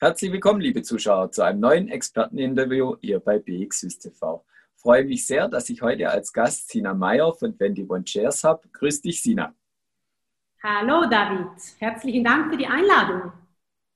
Herzlich willkommen, liebe Zuschauer, zu einem neuen Experteninterview hier bei BX TV. Ich freue mich sehr, dass ich heute als Gast Sina Meyer von 21 Shares habe. Grüß dich, Sina. Hallo, David. Herzlichen Dank für die Einladung.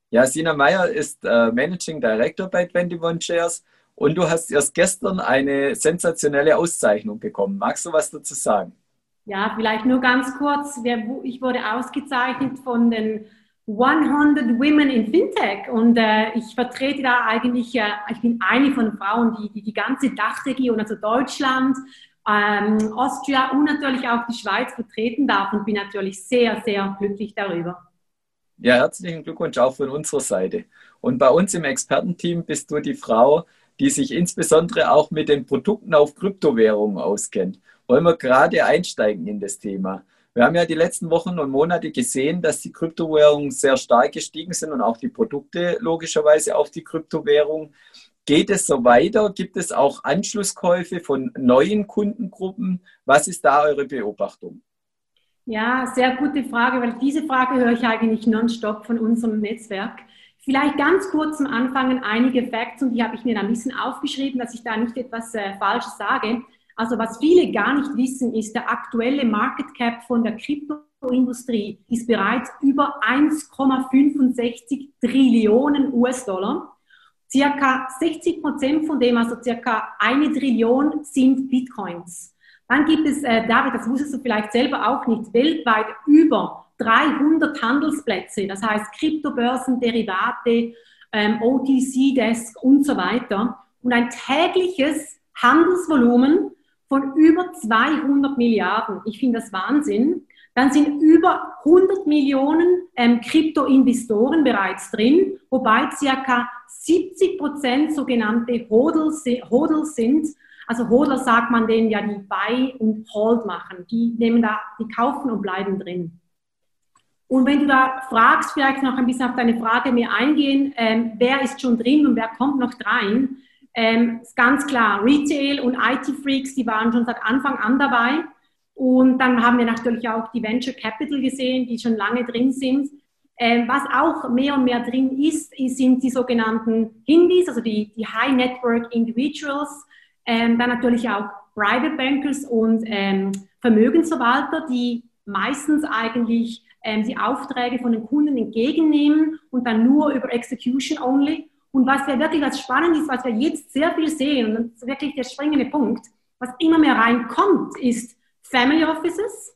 Ja, Sina Meyer ist äh, Managing Director bei 21 Shares und du hast erst gestern eine sensationelle Auszeichnung bekommen. Magst du was dazu sagen? Ja, vielleicht nur ganz kurz. Ich wurde ausgezeichnet von den 100 Women in Fintech und äh, ich vertrete da eigentlich, äh, ich bin eine von Frauen, die die, die ganze Dachregion, also Deutschland, ähm, Austria und natürlich auch die Schweiz vertreten darf und bin natürlich sehr, sehr glücklich darüber. Ja, herzlichen Glückwunsch auch von unserer Seite. Und bei uns im Expertenteam bist du die Frau, die sich insbesondere auch mit den Produkten auf Kryptowährungen auskennt. Wollen wir gerade einsteigen in das Thema? Wir haben ja die letzten Wochen und Monate gesehen, dass die Kryptowährungen sehr stark gestiegen sind und auch die Produkte logischerweise auf die Kryptowährung. Geht es so weiter? Gibt es auch Anschlusskäufe von neuen Kundengruppen? Was ist da eure Beobachtung? Ja, sehr gute Frage, weil diese Frage höre ich eigentlich nonstop von unserem Netzwerk. Vielleicht ganz kurz zum Anfang einige Facts und die habe ich mir ein bisschen aufgeschrieben, dass ich da nicht etwas äh, Falsches sage. Also was viele gar nicht wissen, ist, der aktuelle Market Cap von der Kryptoindustrie ist bereits über 1,65 Trillionen US-Dollar. Circa 60 Prozent von dem, also circa eine Trillion, sind Bitcoins. Dann gibt es, äh, David, das wusstest du vielleicht selber auch nicht, weltweit über 300 Handelsplätze, das heißt Kryptobörsen, Derivate, ähm, OTC-Desk und so weiter. Und ein tägliches Handelsvolumen von über 200 Milliarden. Ich finde das Wahnsinn. Dann sind über 100 Millionen ähm, Krypto-Investoren bereits drin, wobei circa 70 Prozent sogenannte Hodls, Hodls sind. Also Hodler sagt man denen ja, die Buy und Hold machen. Die nehmen da, die kaufen und bleiben drin. Und wenn du da fragst, vielleicht noch ein bisschen auf deine Frage mehr eingehen, ähm, wer ist schon drin und wer kommt noch rein, ähm, ist ganz klar, Retail und IT-Freaks, die waren schon seit Anfang an dabei. Und dann haben wir natürlich auch die Venture Capital gesehen, die schon lange drin sind. Ähm, was auch mehr und mehr drin ist, sind die sogenannten Hindis, also die, die High Network Individuals. Ähm, dann natürlich auch Private Bankers und ähm, Vermögensverwalter, die meistens eigentlich ähm, die Aufträge von den Kunden entgegennehmen und dann nur über Execution only und was ja wirklich was spannend ist, was wir jetzt sehr viel sehen, und das ist wirklich der springende Punkt, was immer mehr reinkommt, ist Family Offices,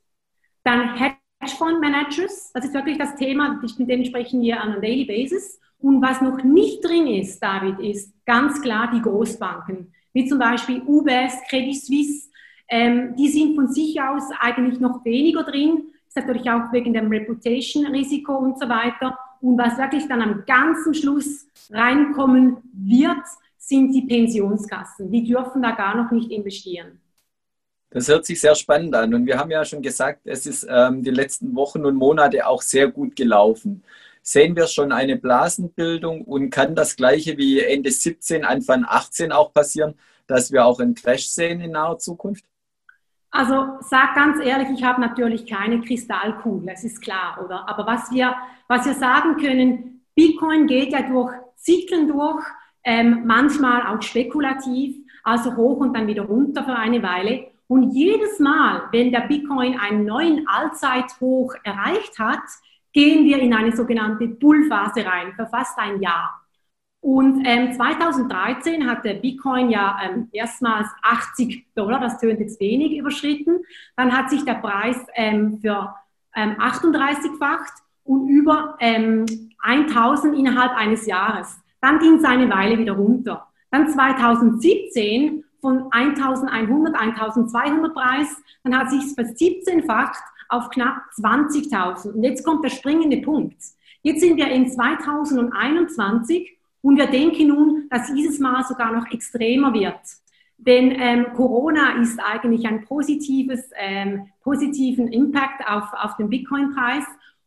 dann Hedgefonds Managers, das ist wirklich das Thema, mit dem sprechen wir an einer Daily Basis. Und was noch nicht drin ist, David, ist ganz klar die Großbanken, wie zum Beispiel UBS, Credit Suisse, ähm, die sind von sich aus eigentlich noch weniger drin, ist natürlich auch wegen dem Reputation-Risiko und so weiter. Und was wirklich dann am ganzen Schluss reinkommen wird, sind die Pensionskassen. Die dürfen da gar noch nicht investieren. Das hört sich sehr spannend an. Und wir haben ja schon gesagt, es ist ähm, die letzten Wochen und Monate auch sehr gut gelaufen. Sehen wir schon eine Blasenbildung und kann das Gleiche wie Ende 17, Anfang 18 auch passieren, dass wir auch einen Crash sehen in naher Zukunft? Also sag ganz ehrlich, ich habe natürlich keine Kristallkugel, es ist klar, oder? Aber was wir, was wir sagen können, Bitcoin geht ja durch Zyklen durch, ähm, manchmal auch spekulativ, also hoch und dann wieder runter für eine Weile. Und jedes Mal, wenn der Bitcoin einen neuen Allzeithoch erreicht hat, gehen wir in eine sogenannte Bullphase rein, für fast ein Jahr. Und ähm, 2013 hat der Bitcoin ja ähm, erstmals 80 Dollar, das tönt jetzt wenig, überschritten. Dann hat sich der Preis ähm, für ähm, 38-facht und über ähm, 1000 innerhalb eines Jahres. Dann ging es eine Weile wieder runter. Dann 2017 von 1100, 1200 Preis, dann hat sich es versiebzehnfacht auf knapp 20.000. Und jetzt kommt der springende Punkt. Jetzt sind wir in 2021 und wir denken nun, dass dieses Mal sogar noch extremer wird. Denn ähm, Corona ist eigentlich ein positives, ähm, positiven Impact auf, auf den Bitcoin-Preis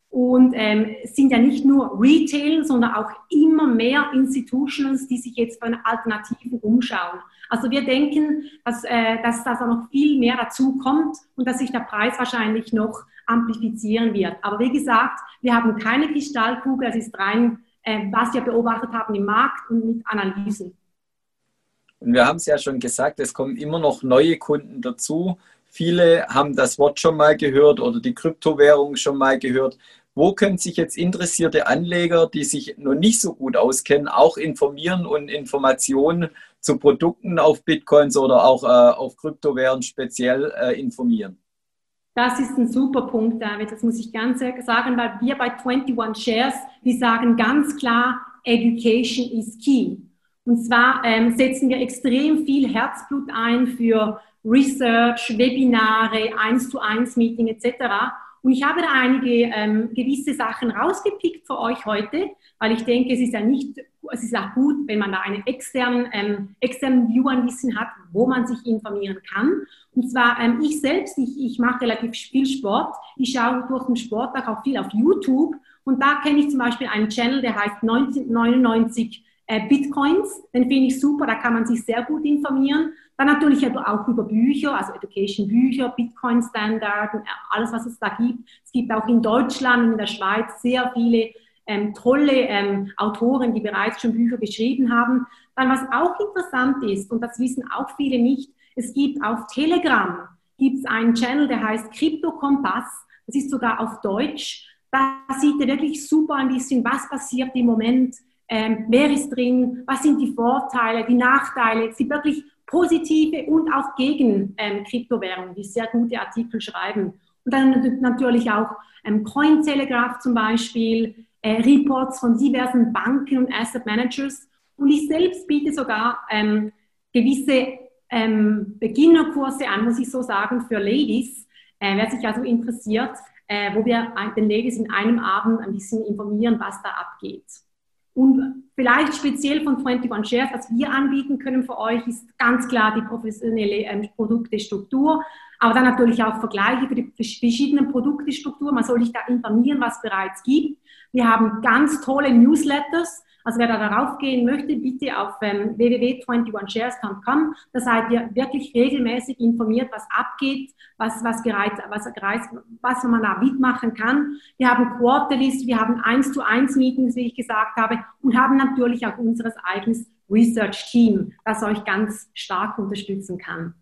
und ähm, sind ja nicht nur Retail, sondern auch immer mehr Institutions, die sich jetzt für Alternativen umschauen. Also wir denken, dass, äh, dass da noch viel mehr dazu kommt und dass sich der Preis wahrscheinlich noch amplifizieren wird. Aber wie gesagt, wir haben keine Kristallkugel, es ist rein was wir beobachtet haben im Markt und mit Analysen. Und wir haben es ja schon gesagt, es kommen immer noch neue Kunden dazu. Viele haben das Wort schon mal gehört oder die Kryptowährung schon mal gehört. Wo können sich jetzt interessierte Anleger, die sich noch nicht so gut auskennen, auch informieren und Informationen zu Produkten auf Bitcoins oder auch äh, auf Kryptowährungen speziell äh, informieren? Das ist ein super Punkt, David. Das muss ich ganz sagen, weil wir bei 21 Shares, wir sagen ganz klar, Education is key. Und zwar ähm, setzen wir extrem viel Herzblut ein für Research, Webinare, 1 zu 1 Meeting etc. Und ich habe da einige ähm, gewisse Sachen rausgepickt für euch heute, weil ich denke, es ist ja nicht, es ist auch gut, wenn man da einen externen, ähm, externen View ein bisschen hat, wo man sich informieren kann. Und zwar ähm, ich selbst, ich, ich mache relativ viel Sport. Ich schaue durch den Sporttag auch viel auf YouTube. Und da kenne ich zum Beispiel einen Channel, der heißt 1999 äh, Bitcoins. Den finde ich super, da kann man sich sehr gut informieren. Dann natürlich auch über Bücher, also Education-Bücher, Bitcoin-Standard, alles, was es da gibt. Es gibt auch in Deutschland und in der Schweiz sehr viele ähm, tolle ähm, Autoren, die bereits schon Bücher geschrieben haben. Dann, was auch interessant ist, und das wissen auch viele nicht, es gibt auf Telegram gibt es einen Channel, der heißt Crypto Kompass. Das ist sogar auf Deutsch. Da sieht ihr wirklich super ein bisschen, was passiert im Moment, ähm, wer ist drin, was sind die Vorteile, die Nachteile. Sie wirklich positive und auch gegen ähm, Kryptowährungen, die sehr gute Artikel schreiben. Und dann natürlich auch ähm, Cointelegraph zum Beispiel, äh, Reports von diversen Banken und Asset Managers. Und ich selbst biete sogar ähm, gewisse ähm, Beginnerkurse an, muss ich so sagen, für Ladies, äh, wer sich also interessiert, äh, wo wir den Ladies in einem Abend ein bisschen informieren, was da abgeht. Und vielleicht speziell von 21 Shares, was wir anbieten können für euch, ist ganz klar die professionelle ähm, Produktestruktur, aber dann natürlich auch Vergleiche für die verschiedenen Produktestrukturen. Man soll sich da informieren, was es bereits gibt. Wir haben ganz tolle Newsletters, also wer da darauf gehen möchte, bitte auf ähm, www.21shares.com. Da seid ihr wirklich regelmäßig informiert, was abgeht, was, was, gereizt, was, was man da mitmachen kann. Wir haben Quarterlies, wir haben 1 zu 1 Meetings, wie ich gesagt habe, und haben natürlich auch unseres eigenes Research Team, das euch ganz stark unterstützen kann.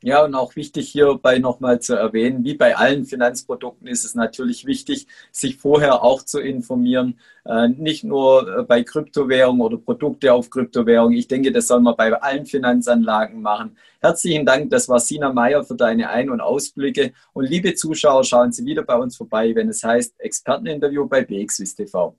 Ja, und auch wichtig hierbei nochmal zu erwähnen, wie bei allen Finanzprodukten ist es natürlich wichtig, sich vorher auch zu informieren, äh, nicht nur äh, bei Kryptowährungen oder Produkte auf Kryptowährungen. Ich denke, das soll man bei allen Finanzanlagen machen. Herzlichen Dank, das war Sina Meyer für deine Ein- und Ausblicke. Und liebe Zuschauer, schauen Sie wieder bei uns vorbei, wenn es heißt Experteninterview bei BXWIST TV.